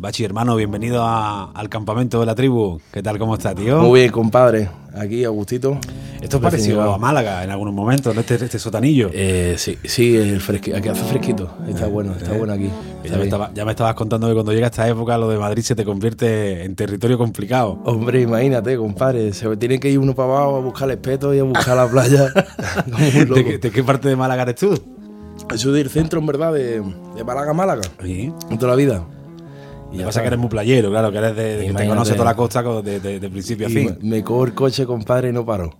Bachi, hermano, bienvenido al campamento de la tribu. ¿Qué tal, cómo está, tío? Muy bien, compadre. Aquí, Agustito. Esto es parecido a Málaga en algunos momentos, ¿no? Este, este sotanillo. Eh, sí, sí, el aquí hace fresquito. Está eh, bueno, está eh. bueno aquí. ya, me estabas contando que cuando llega esta época lo de Madrid se te convierte en territorio complicado. Hombre, imagínate, compadre. Se tiene que ir uno para abajo a buscar el espeto y a buscar la playa. ¿De, qué, parte de Málaga eres tú? Soy del centro, en verdad, de, de Málaga, Málaga. Sí. Toda la vida. Y pasa que eres muy playero, claro, que eres de, que te conoce toda la costa de, principio a fin. Me, cojo el coche, compadre, y no paro.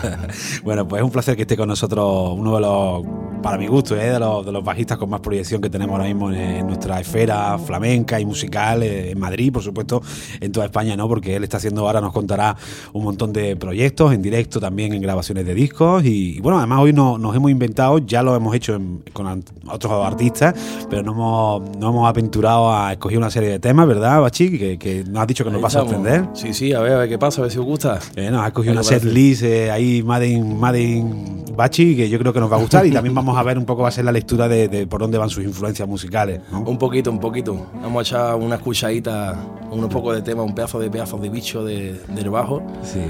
bueno, pues es un placer que esté con nosotros uno de los, para mi gusto, ¿eh? de, los, de los bajistas con más proyección que tenemos ahora mismo en, nuestra esfera flamenca y musical, eh, en Madrid, por supuesto, en toda España, ¿no? Porque él está haciendo ahora, nos contará un montón de proyectos en directo también en grabaciones de discos. Y, bueno, además hoy no, nos hemos inventado, ya lo hemos hecho con otros artistas, pero no hemos, no hemos aventurado a escoger una serie de temas, ¿verdad, Bachi? Que, que nos has dicho que nos vas a sorprender. Sí, sí, a ver, a ver qué pasa, a ver si os gusta. Eh, nos has cogido una set list eh, ahí, Made in, Bachi, que yo creo que nos va a gustar y también vamos a ver un poco, va a ser la lectura de, por dónde van sus influencias musicales. Un poquito, un poquito. Vamos a echar una escuchadita, un poco de tema, un pedazo de pedazos de bicho de, del bajo. Sí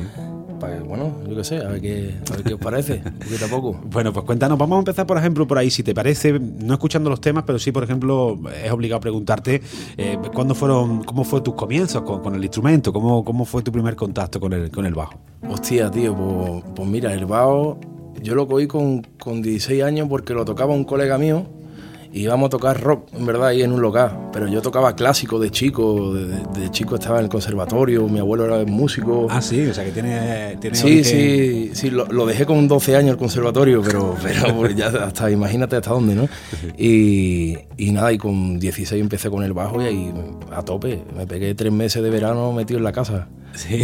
bueno, yo qué sé, a ver qué, os parece, poquito a poco. Bueno, pues cuéntanos, vamos a empezar por ejemplo por ahí, si te parece, no escuchando los temas, pero sí, por ejemplo, es obligado preguntarte eh, ¿cuándo fueron, cómo fue tus comienzos con, el instrumento, cómo, cómo fue tu primer contacto con el, con el bajo. Hostia, tío, pues, pues mira, el bajo yo lo cogí con, con 16 años porque lo tocaba un colega mío y íbamos a tocar rock, en verdad, ahí en un local. Pero yo tocaba clásico de chico, de, chico estaba en el conservatorio, mi abuelo era músico. Ah, sí, o sea que tiene... tiene sí, sí, sí, lo, dejé con 12 años el conservatorio, pero, pero pues ya hasta, imagínate hasta dónde, ¿no? Y, y nada, y con 16 empecé con el bajo y ahí a tope. Me pegué tres meses de verano metido en la casa.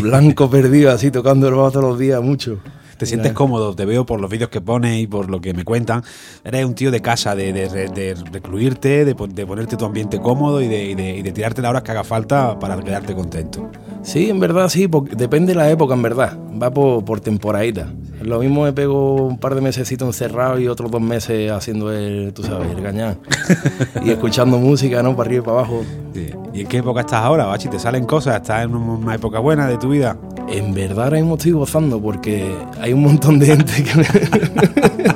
Blanco perdido, así, tocando el bajo todos los días, mucho te sientes cómodo, te veo por los vídeos que pones y por lo que me cuentan. Eres un tío de casa, de, de, recluirte, de, ponerte tu ambiente cómodo y de, tirarte las horas que haga falta para quedarte contento. Sí, en verdad sí, porque depende de la época, en verdad. Va por, por temporadita. Lo mismo me pego un par de meses encerrado y otros dos meses haciendo el, tú sabes, el gañán. y escuchando música, ¿no? Para arriba y para abajo. ¿Y en qué época estás ahora, Bachi? ¿Te salen cosas? ¿Estás en una época buena de tu vida? En verdad ahora mismo estoy gozando porque hay un montón de gente que me...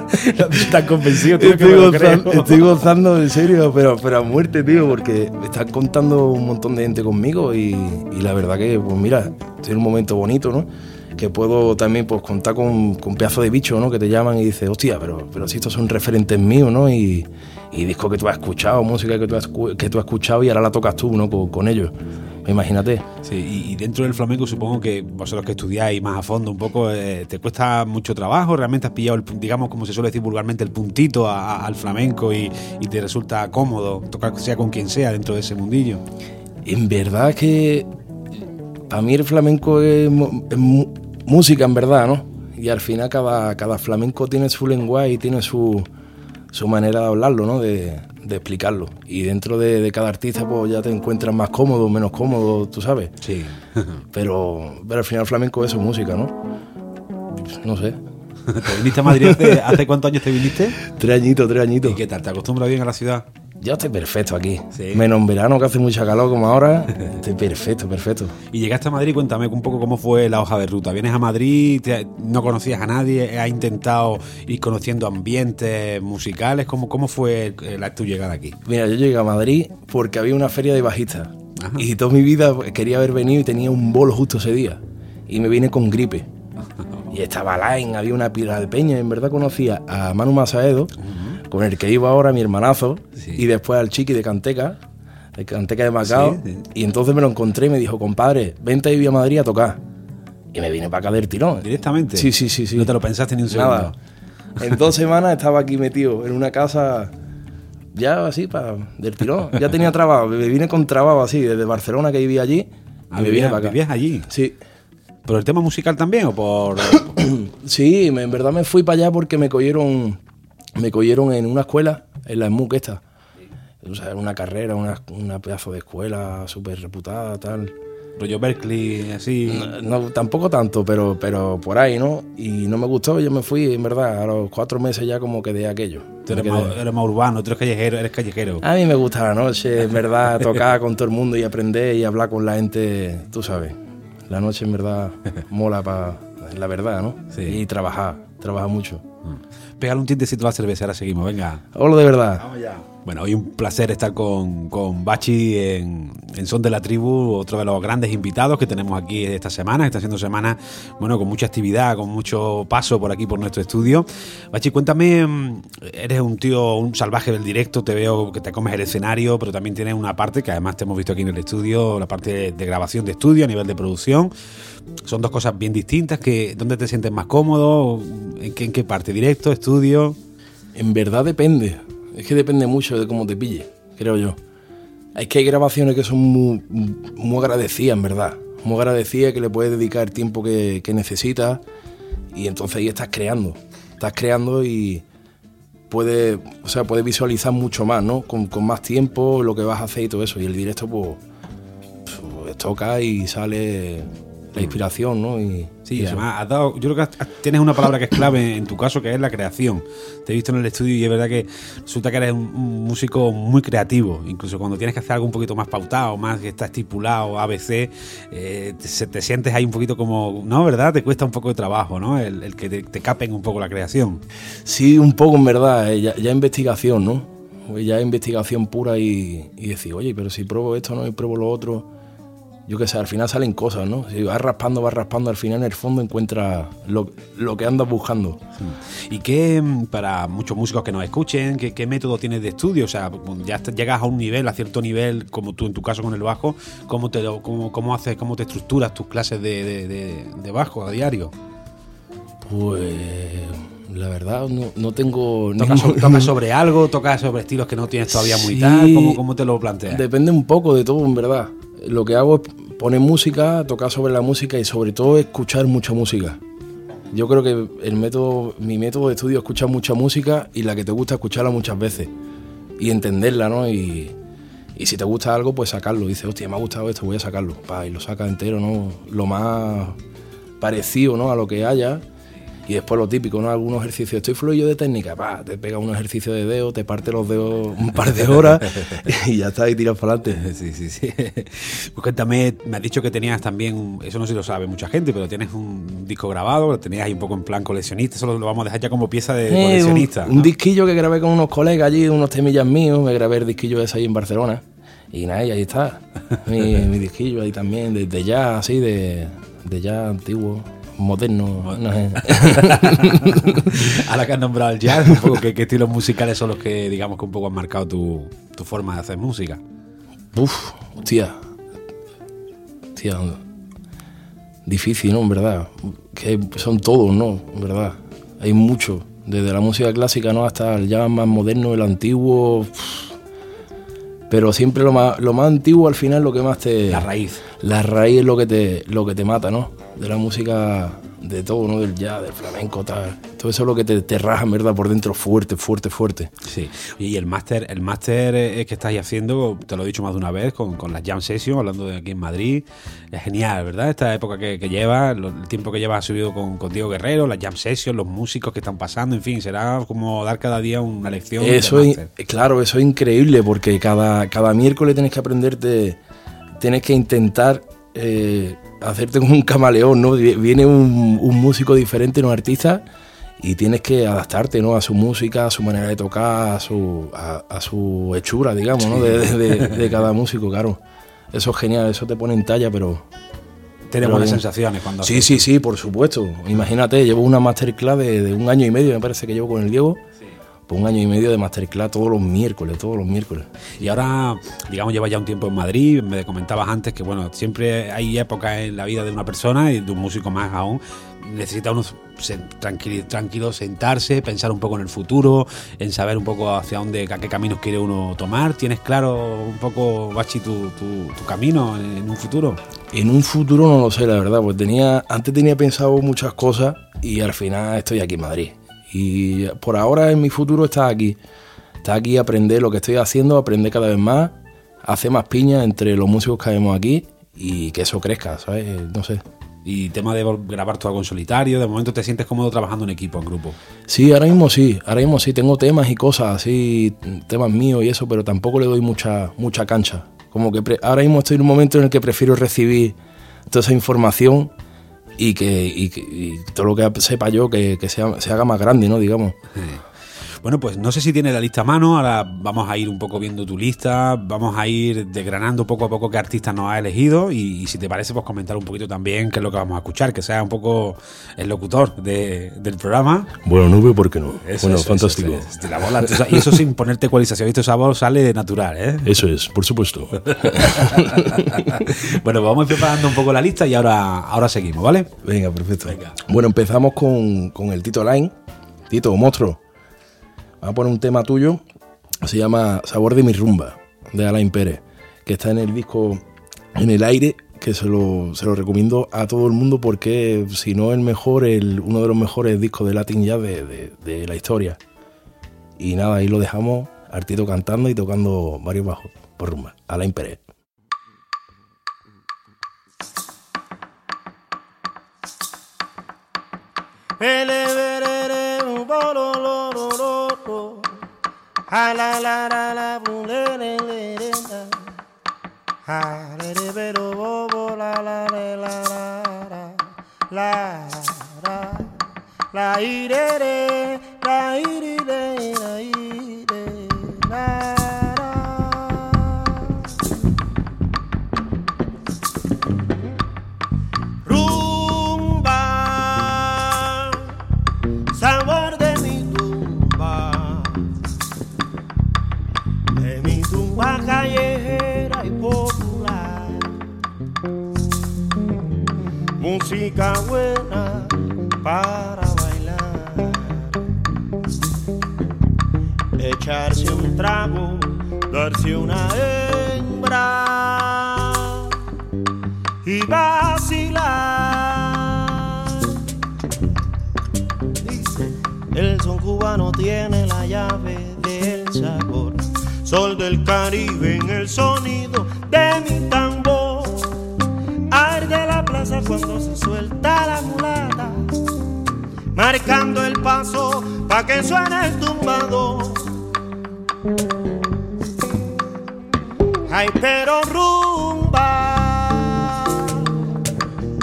¿Estás convencido? Tío, estoy, gozando, estoy gozando, en serio, pero, pero a muerte, tío, porque me están contando un montón de gente conmigo y, y la verdad que, pues mira, estoy en un momento bonito, ¿no? que puedo también pues contar con, con pedazo de bicho, ¿no? Que te llaman y dices, hostia, pero, pero si estos son referentes míos, ¿no? Y, y discos que tú has escuchado, música que tú has, que tú has escuchado y ahora la tocas tú, ¿no? Con, ellos. Imagínate. Sí, y, dentro del flamenco supongo que vosotros que estudiáis más a fondo un poco, eh, ¿te cuesta mucho trabajo? ¿Realmente has pillado, el, digamos, como se suele decir vulgarmente, el puntito al flamenco y, y, te resulta cómodo tocar sea con quien sea dentro de ese mundillo? En verdad que para mí el flamenco es, es música en verdad, ¿no? Y al final cada, cada flamenco tiene su lenguaje y tiene su, su manera de hablarlo, ¿no? De, de explicarlo. Y dentro de, de, cada artista pues ya te encuentras más cómodo, menos cómodo, tú sabes. Sí. pero, pero al final el flamenco es su música, ¿no? No sé. ¿Te viniste a Madrid hace, cuántos años te viniste? tres añitos, tres añitos. ¿Y qué tal? ¿Te acostumbras bien a la ciudad? Yo estoy perfecto aquí. Menos en verano que hace mucha calor como ahora. Estoy perfecto, perfecto. Y llegaste a Madrid, cuéntame un poco cómo fue la hoja de ruta. Vienes a Madrid, no conocías a nadie, has intentado ir conociendo ambientes musicales. ¿Cómo, cómo fue la, tu llegada aquí? Mira, yo llegué a Madrid porque había una feria de bajistas. Y toda mi vida quería haber venido y tenía un bolo justo ese día. Y me vine con gripe. y estaba Line, había una pila de peña. En verdad conocía a Manu Masaedo con el que iba ahora mi hermanazo, y después al chiqui de Canteca, de Canteca de Macao, y entonces me lo encontré y me dijo, compadre, vente a a Madrid a tocar. Y me vine para acá del tirón. ¿Directamente? Sí, sí, sí, sí. No te lo pensaste ni un segundo. Nada. En dos semanas estaba aquí metido en una casa ya así para del tirón. Ya tenía trabajo, me vine con trabajo así, desde Barcelona que vivía allí. Ah, me vine para acá. ¿Vivías allí? Sí. ¿Por el tema musical también o por...? sí, en verdad me fui para allá porque me cogieron me cogieron en una escuela, en la SMUC esta. O sea, una carrera, una, una pedazo de escuela súper reputada, tal. rollo Berkeley, así. No, tampoco tanto, pero, pero por ahí, ¿no? Y no me gustó, yo me fui, en verdad, a los cuatro meses ya como quedé aquello. Tú eres, más, urbano, tú eres callejero, eres callejero. A mí me gusta la noche, en verdad, tocar con todo el mundo y aprender y hablar con la gente, tú sabes. La noche en verdad mola para la verdad, ¿no? Sí. Y trabajar, trabajar mucho. Pégale un tintecito a la cerveza, ahora seguimos, venga. Hola de verdad. Vamos ya. Bueno, hoy un placer estar con, con Bachi en, Son de la Tribu, otro de los grandes invitados que tenemos aquí esta semana. Está siendo semana, bueno, con mucha actividad, con mucho paso por aquí, por nuestro estudio. Bachi, cuéntame, mm, eres un tío, un salvaje del directo, te veo que te comes el escenario, pero también tienes una parte que además te hemos visto aquí en el estudio, la parte de, grabación de estudio a nivel de producción. Son dos cosas bien distintas. Que, ¿Dónde te sientes más cómodo? ¿En qué, en qué parte? ¿Directo? ¿Estudio? En verdad depende es que depende mucho de cómo te pille, creo yo. Es que hay grabaciones que son muy, muy agradecidas, en verdad. Muy agradecidas que le puedes dedicar el tiempo que, que necesitas y entonces ahí estás creando. Estás creando y puedes, o sea, puedes visualizar mucho más, ¿no? Con, con, más tiempo, lo que vas a hacer y todo eso. Y el directo, pues, pues toca y sale la inspiración, ¿no? Y, sí, además has dado, yo creo que tienes una palabra que es clave en tu caso, que es la creación. Te he visto en el estudio y es verdad que resulta que eres un, músico muy creativo, incluso cuando tienes que hacer algo un poquito más pautado, más que está estipulado, ABC, eh, te, sientes ahí un poquito como, ¿no? ¿Verdad? Te cuesta un poco de trabajo, ¿no? El, que te, capen un poco la creación. Sí, un poco en verdad, eh, ya, investigación, ¿no? Ya investigación pura y, y decir, oye, pero si pruebo esto, ¿no? Y pruebo lo otro yo qué sé, al final salen cosas, ¿no? Si vas raspando, vas raspando, al final en el fondo encuentras lo, que andas buscando. ¿Y qué, mm, para muchos músicos que nos escuchen, qué, método tienes de estudio? O sea, ya llegas a un nivel, a cierto nivel, como tú en tu caso con el bajo, ¿cómo te, cómo, cómo haces, cómo te estructuras tus clases de, bajo a diario? Pues la verdad no, tengo... ¿Tocas, sobre, algo? ¿Tocas sobre estilos que no tienes todavía muy tal? ¿Cómo, ¿Cómo, te lo planteas? Depende un poco de todo, en verdad lo que hago es poner música, tocar sobre la música y sobre todo escuchar mucha música. Yo creo que el método, mi método de estudio es escuchar mucha música y la que te gusta escucharla muchas veces y entenderla, ¿no? Y, si te gusta algo, pues sacarlo. Dice, hostia, me ha gustado esto, voy a sacarlo. y lo saca entero, ¿no? Lo más parecido, ¿no? A lo que haya y después lo típico, ¿no? Algunos ejercicios. Estoy fluido de técnica, pa, te pega un ejercicio de dedo, te parte los dedos un par de horas y ya está, y tiras para adelante. Sí, sí, sí. Pues cuéntame, me has dicho que tenías también, eso no sé si lo sabe mucha gente, pero tienes un disco grabado, lo tenías ahí un poco en plan coleccionista, eso lo vamos a dejar ya como pieza de, coleccionista. Un, disquillo que grabé con unos colegas allí, unos temillas míos, me grabé el disquillo ese ahí en Barcelona. Y nada, y ahí está, mi, mi disquillo ahí también, de, ya, así, de, de ya antiguo moderno. No sé. Ahora que has nombrado el jazz, un poco, ¿qué, estilos musicales son los que, digamos, que un poco han marcado tu, tu forma de hacer música? Uf, hostia. Hostia. Difícil, ¿no? En verdad. Que son todos, ¿no? En verdad. Hay mucho. Desde la música clásica, ¿no? Hasta el jazz más moderno, el antiguo. Pero siempre lo más, lo más antiguo al final lo que más te. La raíz. La raíz es lo que te, lo que te mata, ¿no? De la música, de todo, ¿no? Del jazz, del flamenco, tal. Todo eso es lo que te, te raja, ¿verdad? Por dentro fuerte, fuerte, fuerte. Sí. Y el máster el máster que estáis haciendo, te lo he dicho más de una vez, con, con las Jam Sessions, hablando de aquí en Madrid. Es genial, ¿verdad? Esta época que, que lleva, el tiempo que lleva subido con, con, Diego Guerrero, las Jam Sessions, los músicos que están pasando, en fin, será como dar cada día una lección. Eso es, claro, eso es increíble, porque cada, cada miércoles tienes que aprenderte, tienes que intentar... Eh, hacerte como un camaleón, ¿no? Viene un, músico diferente, un artista, y tienes que adaptarte, ¿no? A su música, a su manera de tocar, a su, a, su hechura, digamos, ¿no? De, cada músico, claro. Eso es genial, eso te pone en talla, pero... Tienes buenas sensaciones cuando... Sí, sí, sí, por supuesto. Imagínate, llevo una masterclass de, de un año y medio, me parece que llevo con el Diego por un año y medio de masterclass todos los miércoles, todos los miércoles. Y ahora, digamos, lleva ya un tiempo en Madrid, me comentabas antes que, bueno, siempre hay épocas en la vida de una persona y de un músico más aún, necesita uno tranquilo, tranquilo, sentarse, pensar un poco en el futuro, en saber un poco hacia dónde, a qué caminos quiere uno tomar. ¿Tienes claro un poco, Bachi, tu, tu, camino en, un futuro? En un futuro no lo sé, la verdad, pues tenía, antes tenía pensado muchas cosas y al final estoy aquí en Madrid. Y por ahora en mi futuro está aquí. Está aquí aprender lo que estoy haciendo, aprender cada vez más, hacer más piña entre los músicos que vemos aquí y que eso crezca, ¿sabes? No sé. Y tema de grabar todo algo en solitario, de momento te sientes cómodo trabajando en equipo, en grupo. Sí, ahora mismo sí, ahora mismo sí, tengo temas y cosas así, temas míos y eso, pero tampoco le doy mucha, mucha cancha. Como que ahora mismo estoy en un momento en el que prefiero recibir toda esa información y que, todo lo que sepa yo que, sea, se haga más grande, ¿no? Digamos. Bueno, pues no sé si tiene la lista a mano, ahora vamos a ir un poco viendo tu lista, vamos a ir desgranando poco a poco qué artista nos ha elegido y, si te parece, pues comentar un poquito también qué es lo que vamos a escuchar, que sea un poco el locutor del programa. Bueno, no veo por qué no. bueno, fantástico. y eso sin ponerte ecualización, visto esa voz sale natural, ¿eh? Eso es, por supuesto. bueno, pues vamos preparando un poco la lista y ahora, ahora seguimos, ¿vale? Venga, perfecto. Bueno, empezamos con, con el Tito Line. Tito, monstruo. Vamos a poner un tema tuyo, se llama Sabor de mi rumba, de Alain Pérez, que está en el disco En el aire, que se lo, se lo recomiendo a todo el mundo porque si no el mejor, el, uno de los mejores discos de Latin Jazz de, de, la historia. Y nada, ahí lo dejamos, Artito cantando y tocando varios bajos por rumba, Alain Pérez. Ha la la la la boom le le le le la. Ha le le be do bo bo la la le la la la la la la i re re la i re re la i música buena para bailar. Echarse un trago, darse una hembra y vacilar. Dice, el son cubano tiene la llave. Sol del Caribe en el sonido de mi tambor. Arde la plaza cuando se suelta la mulata, marcando el paso pa' que suene el tumbado. Ay, pero rumba,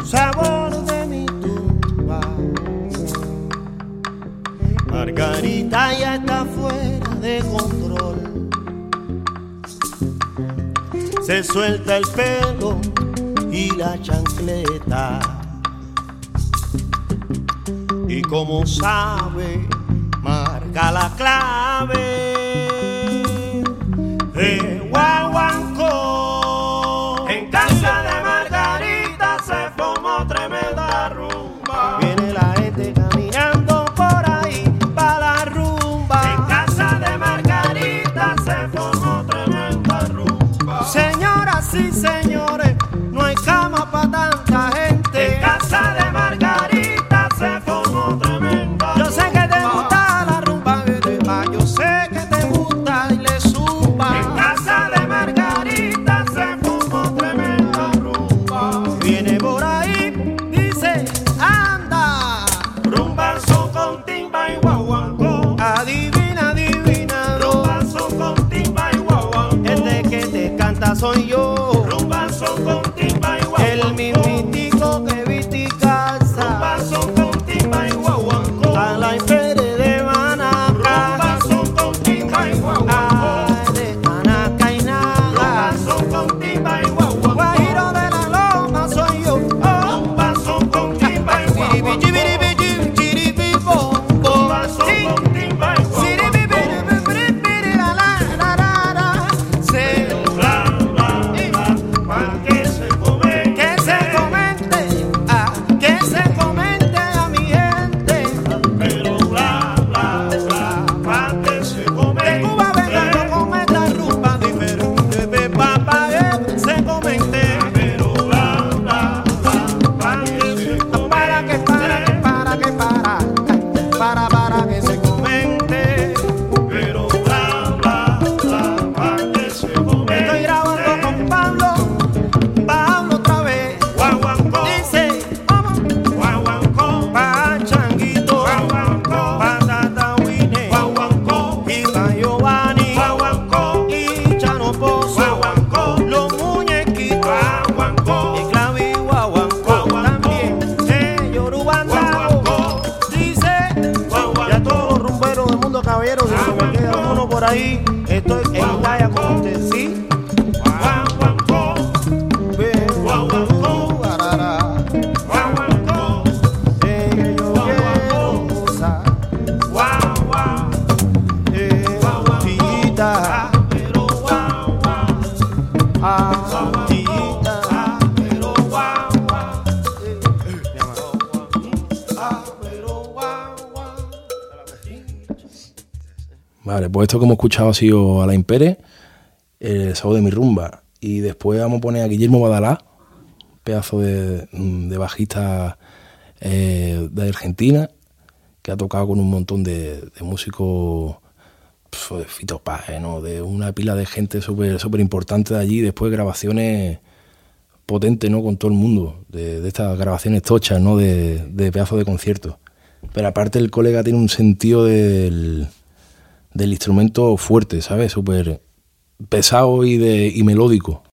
sabor de mi tumba. Margarita ya está Se suelta el pelo y la chancleta. Y como sabe, marca la clave. Eh, Y señores. soy yo. Rumba son esto que hemos escuchado ha sido a la Impere, el sábado de mi rumba. Y después vamos a poner a Guillermo Badalá, pedazo de, bajista eh, de Argentina, que ha tocado con un montón de, músicos de Fito ¿no? de una pila de gente súper super importante de allí, después grabaciones potentes ¿no? con todo el mundo, de, estas grabaciones tochas, ¿no? de, de pedazos de conciertos. Pero aparte el colega tiene un sentido del del instrumento fuerte, ¿sabes? Súper pesado y, de, y melódico.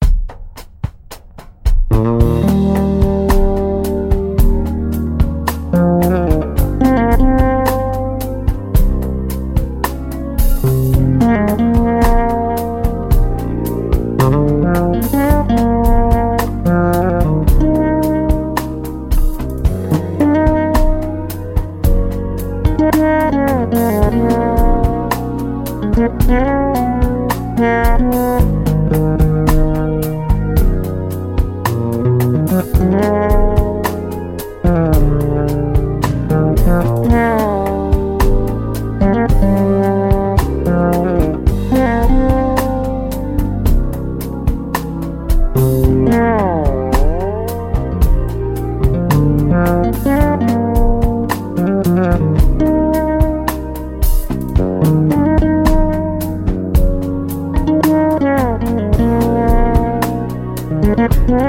Yeah.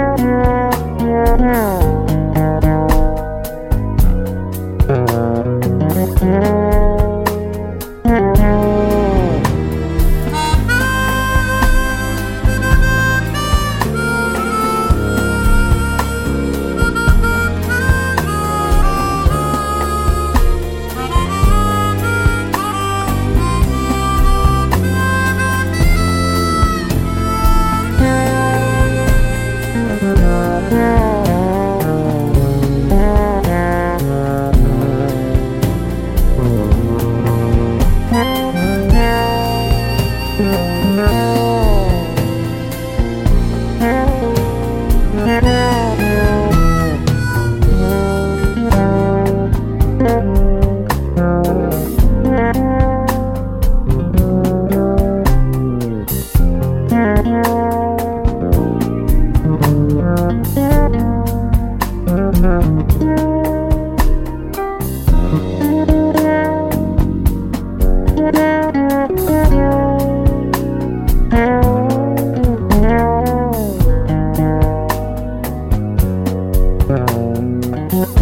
Thank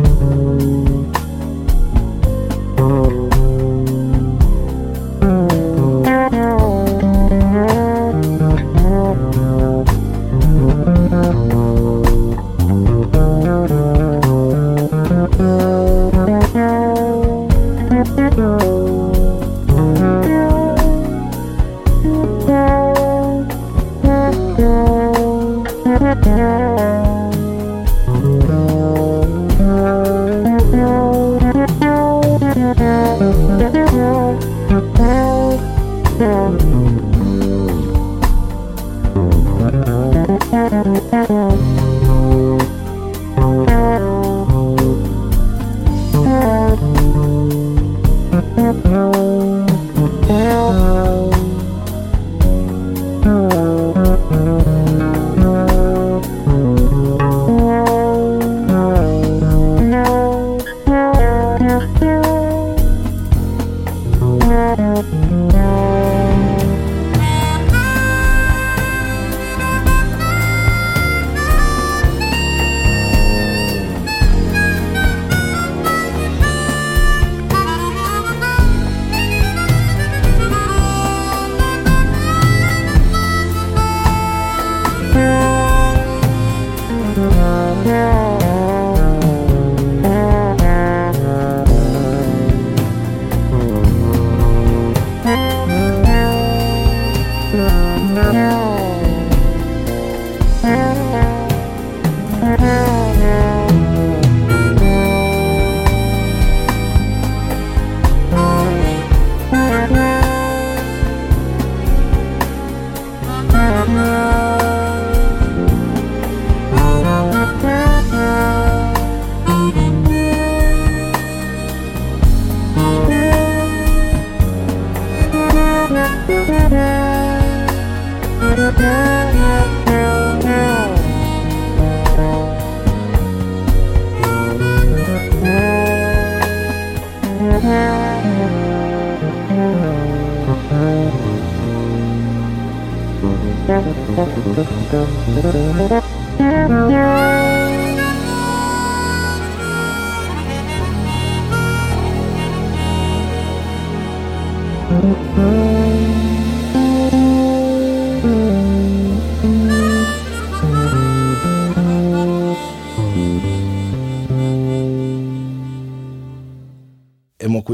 you.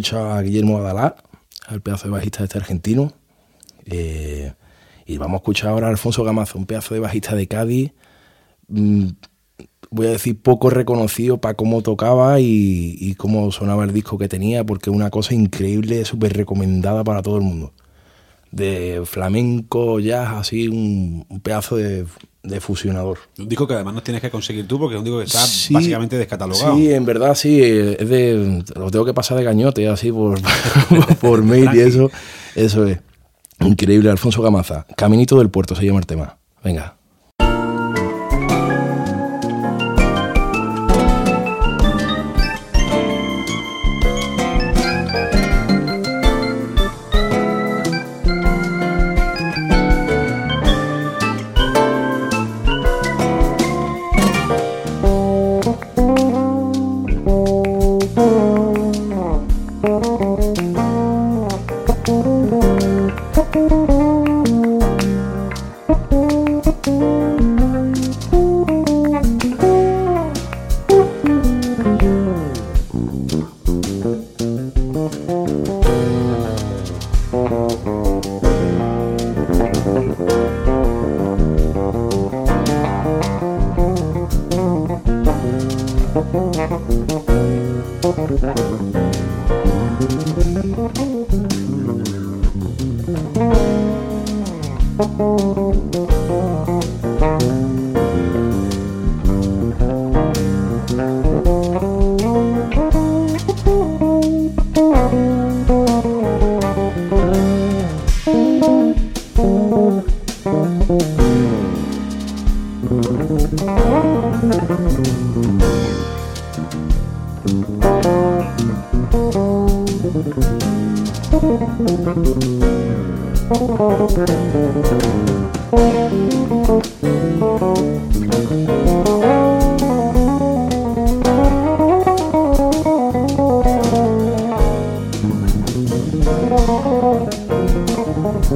Escuchado a Guillermo Adalá, al pedazo de bajista de este argentino. Eh, y vamos a escuchar ahora a Alfonso Gamazo, un pedazo de bajista de Cádiz. Mm, voy a decir poco reconocido para cómo tocaba y, cómo sonaba el disco que tenía, porque es una cosa increíble, súper recomendada para todo el mundo. De flamenco, jazz, así, un, pedazo de, fusionador. Un disco que además no tienes que conseguir tú, porque es un disco que está básicamente descatalogado. Sí, en verdad sí, es de, lo tengo que pasar de cañote, así por, por mail y eso, eso es. Increíble, Alfonso Gamaza. Caminito del Puerto se llama el tema. Venga.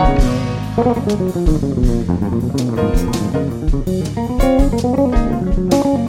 Thank you.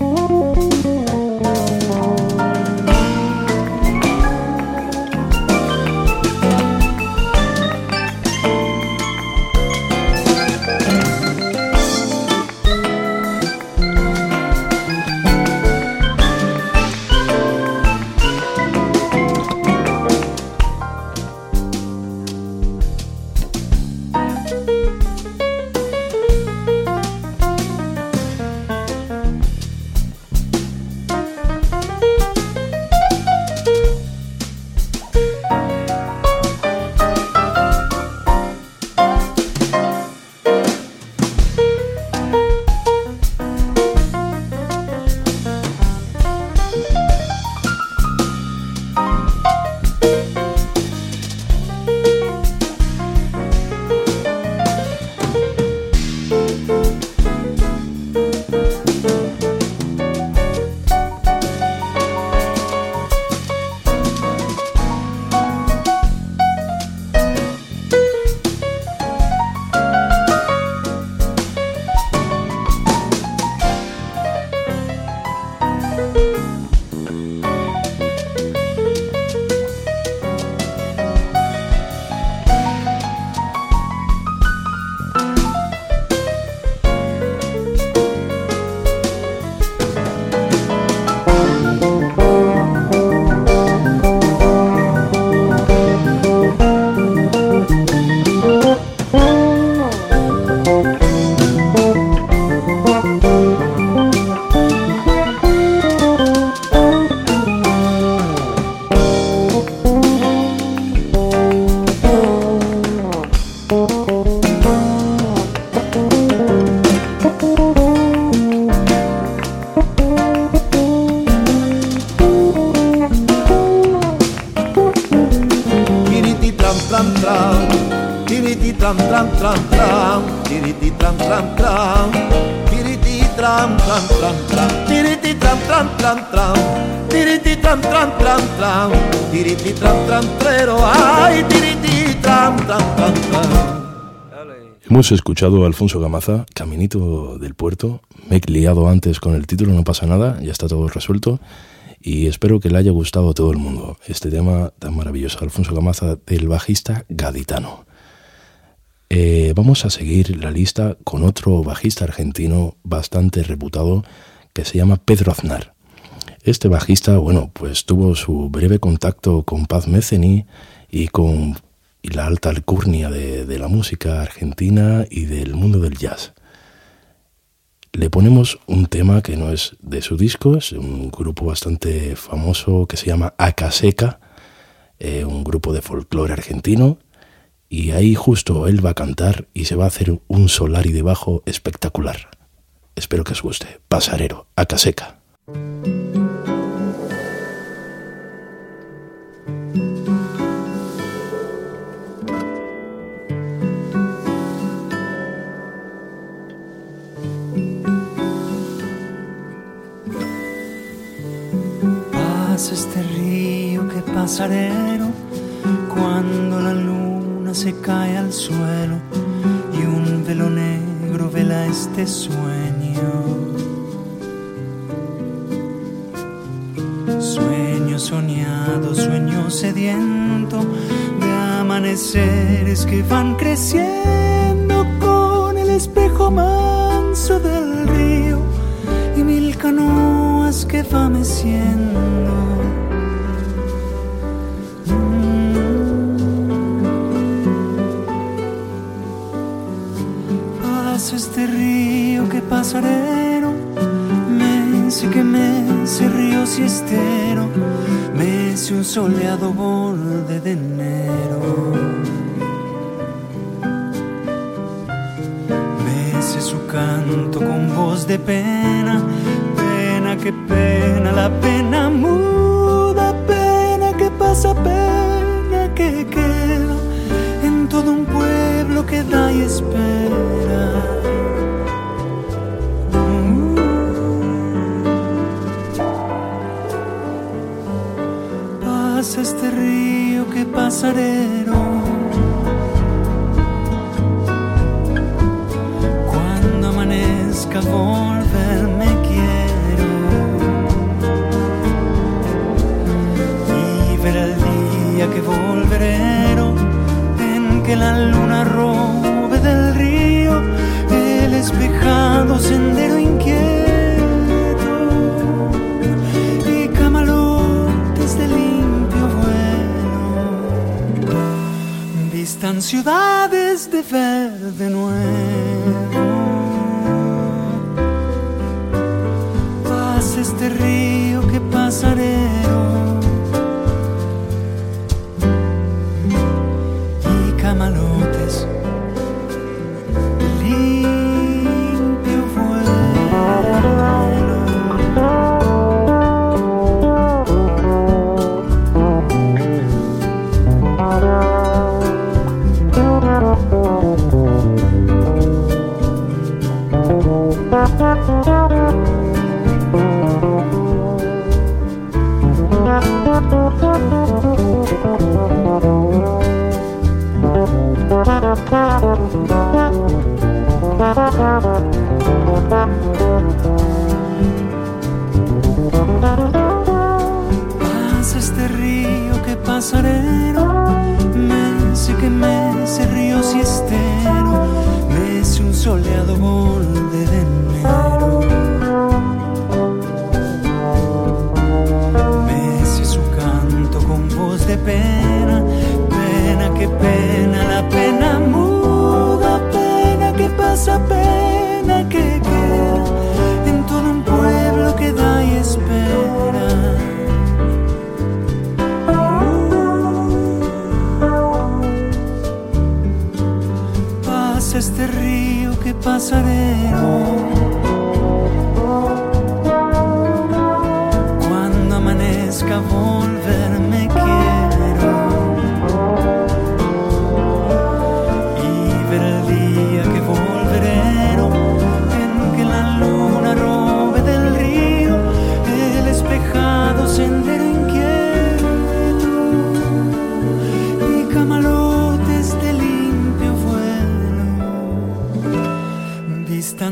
Tran, tiriti tran tran tran tran, tiriti tran tran tran, tiriti tran tran tran tran, tiriti tran tran tran tran, tiriti tran tran tran tran, tiriti tran tran trero, ay tiriti tran tran tran tran. Hemos escuchado a Alfonso Gamaza, Caminito del Puerto. Me he liado antes con el título, no pasa nada, ya está todo resuelto y espero que le haya gustado a todo el mundo este tema tan maravilloso. Alfonso Gamaza, del bajista gaditano. Eh, vamos a seguir la lista con otro bajista argentino bastante reputado que se llama Pedro Aznar. Este bajista, bueno, pues tuvo su breve contacto con Paz Meceni y con la alta alcurnia de la música argentina y del mundo del jazz le ponemos un tema que no es de su disco, es un grupo bastante famoso que se llama Acaseca, eh, un grupo de folclore argentino, y ahí justo él va a cantar y se va a hacer un solar y debajo espectacular. Espero que os guste. Pasarero, Acaseca. Pasarero cuando la luna se cae al suelo y un velo negro vela este sueño. Sueño soñado, sueño sediento de amaneceres que van creciendo con el espejo manso del río y mil canoas que va meciendo. Río que pasarero, me que me se río siestero, mece un soleado borde de enero. Mece su canto con voz de pena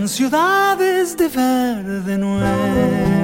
ciudades de verde nuevo.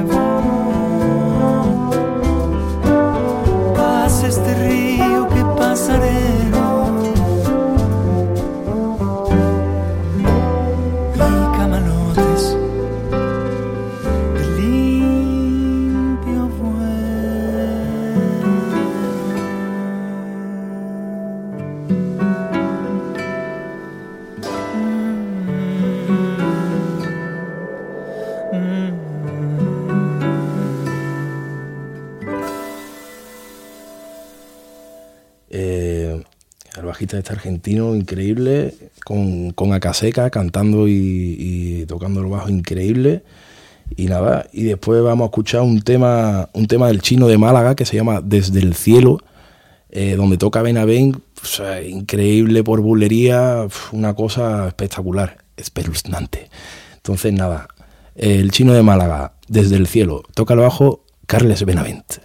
Este argentino increíble, con, con Acaseca cantando y, tocando el bajo increíble. Y nada, y después vamos a escuchar un tema, un tema del chino de Málaga que se llama Desde el cielo, eh, donde toca Benavent, increíble por bulería, una cosa espectacular, espeluznante. Entonces nada, el chino de Málaga, Desde el cielo, toca el bajo Carles Benavent.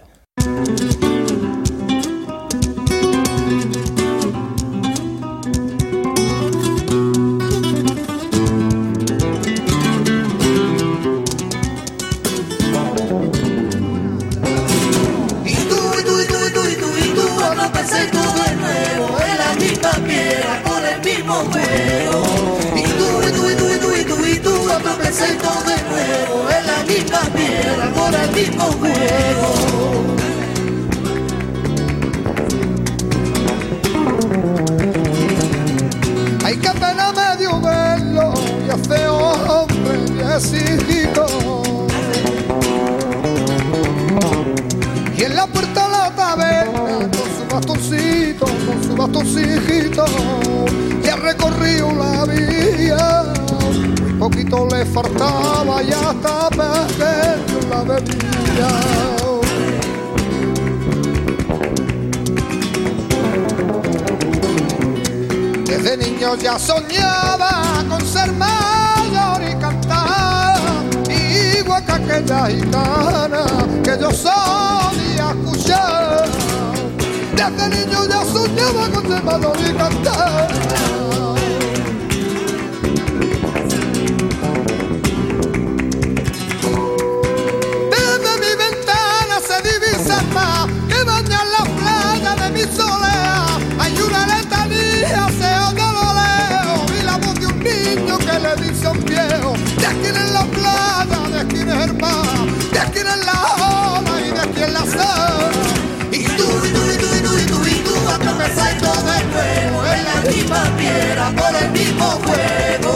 Por el mismo juego.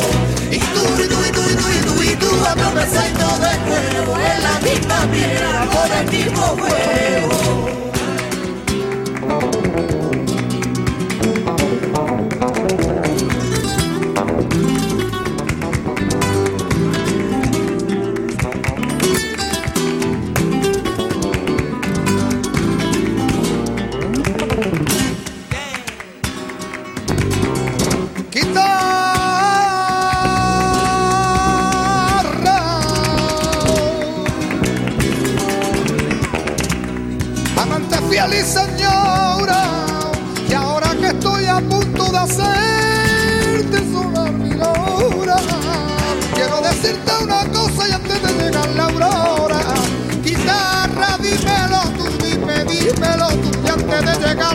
Y tú, y tú, y tú, y tú, y tú, y tú, todo de nuevo en la misma piedra por el mismo juego.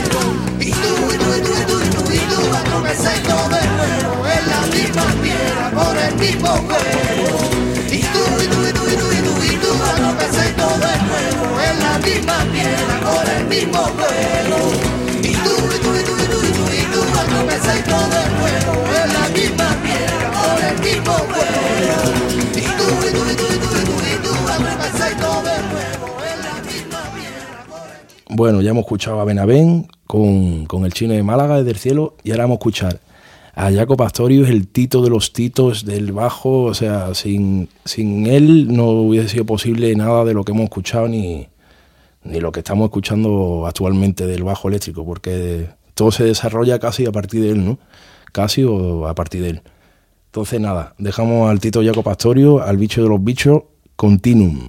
tú, y tú, y tú, y tú, y tú, y tú, cuando me aceito de nuevo, en la misma piedra, por el mismo fuego. Y tú, y tú, y tú, y tú, y tú, y tú, aceito de nuevo, en la misma piedra, por el Bueno, ya hemos escuchado a Benavén con, con el chino de Málaga desde el cielo y ahora vamos a escuchar a Jaco Pastorio, es el tito de los titos del bajo, o sea, sin, sin él no hubiese sido posible nada de lo que hemos escuchado ni, ni lo que estamos escuchando actualmente del bajo eléctrico, porque todo se desarrolla casi a partir de él, ¿no? Casi o a partir de él. Entonces, nada, dejamos al Tito Jaco Pastorio, al bicho de los bichos, Continuum.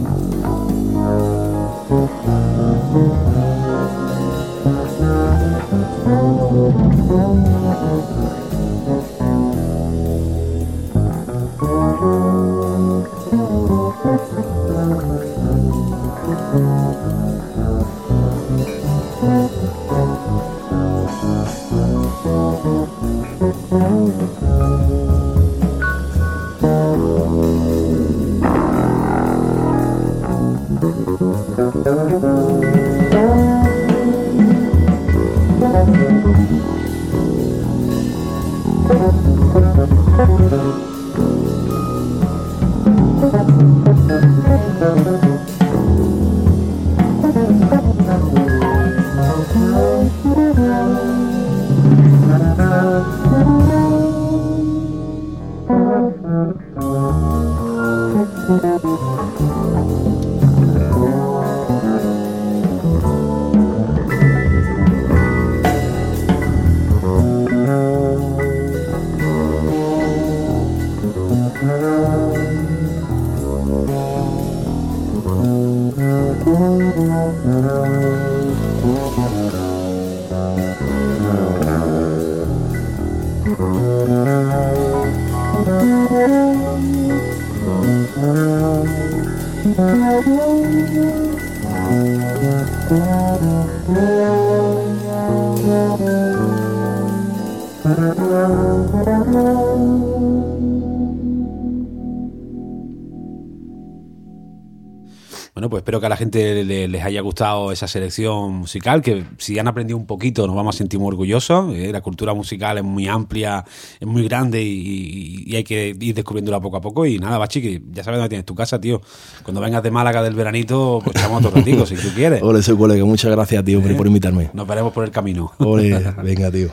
espero que a la gente le- les haya gustado esa selección musical, que si han aprendido un poquito nos vamos a sentir muy orgullosos. eh, La cultura musical es muy amplia, es muy grande y, y- y hay que ir descubriéndola poco a poco. Y nada, Bachi, que ya sabes dónde tienes tu casa, tío. Cuando vengas de Málaga del veranito, pues echamos otro ratico, si tú quieres. Ole, soy colega, muchas gracias, tío, hombre, por invitarme. Nos veremos por el camino. Ole, venga, tío.